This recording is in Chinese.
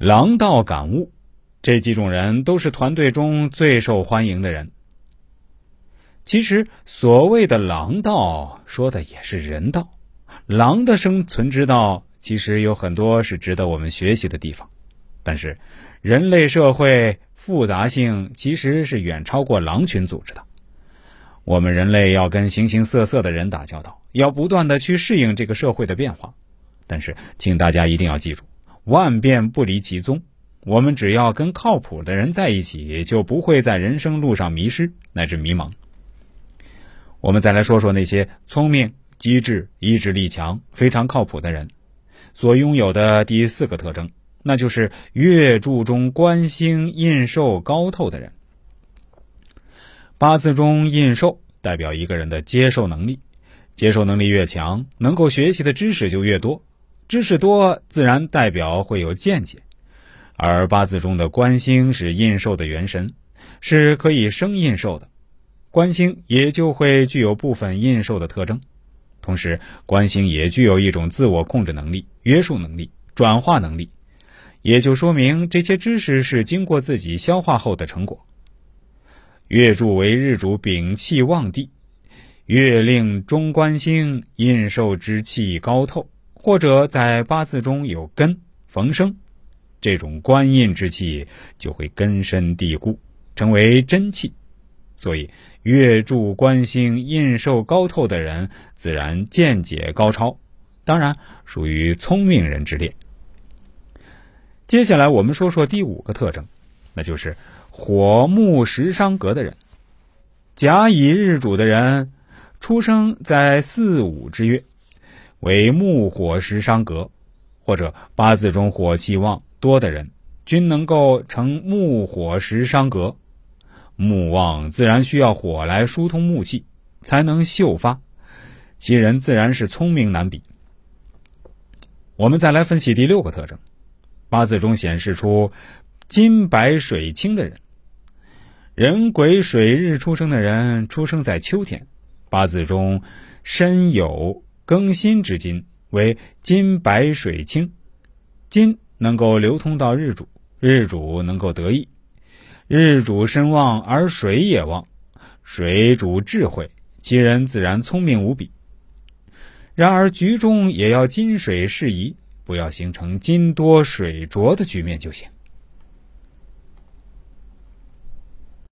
狼道感悟，这几种人都是团队中最受欢迎的人。其实，所谓的狼道，说的也是人道。狼的生存之道，其实有很多是值得我们学习的地方。但是，人类社会复杂性其实是远超过狼群组织的。我们人类要跟形形色色的人打交道，要不断的去适应这个社会的变化。但是，请大家一定要记住，万变不离其宗。我们只要跟靠谱的人在一起，就不会在人生路上迷失乃至迷茫。我们再来说说那些聪明、机智、意志力强、非常靠谱的人所拥有的第四个特征，那就是月柱中官星印寿高透的人。八字中印寿代表一个人的接受能力，接受能力越强，能够学习的知识就越多，知识多自然代表会有见解。而八字中的官星是印寿的元神，是可以生印寿的。官星也就会具有部分印寿的特征，同时官星也具有一种自我控制能力、约束能力、转化能力，也就说明这些知识是经过自己消化后的成果。月柱为日主丙气旺地，月令中官星印寿之气高透，或者在八字中有根逢生，这种官印之气就会根深蒂固，成为真气。所以，月柱官星印寿高透的人，自然见解高超，当然属于聪明人之列。接下来，我们说说第五个特征，那就是火木食伤格的人。甲乙日主的人，出生在四五之月，为木火食伤格，或者八字中火气旺多的人，均能够成木火食伤格。木旺自然需要火来疏通木气，才能秀发，其人自然是聪明难比。我们再来分析第六个特征，八字中显示出金白水清的人，人癸水日出生的人，出生在秋天，八字中身有庚辛之金，为金白水清，金能够流通到日主，日主能够得意。日主身旺而水也旺，水主智慧，其人自然聪明无比。然而局中也要金水适宜，不要形成金多水浊的局面就行。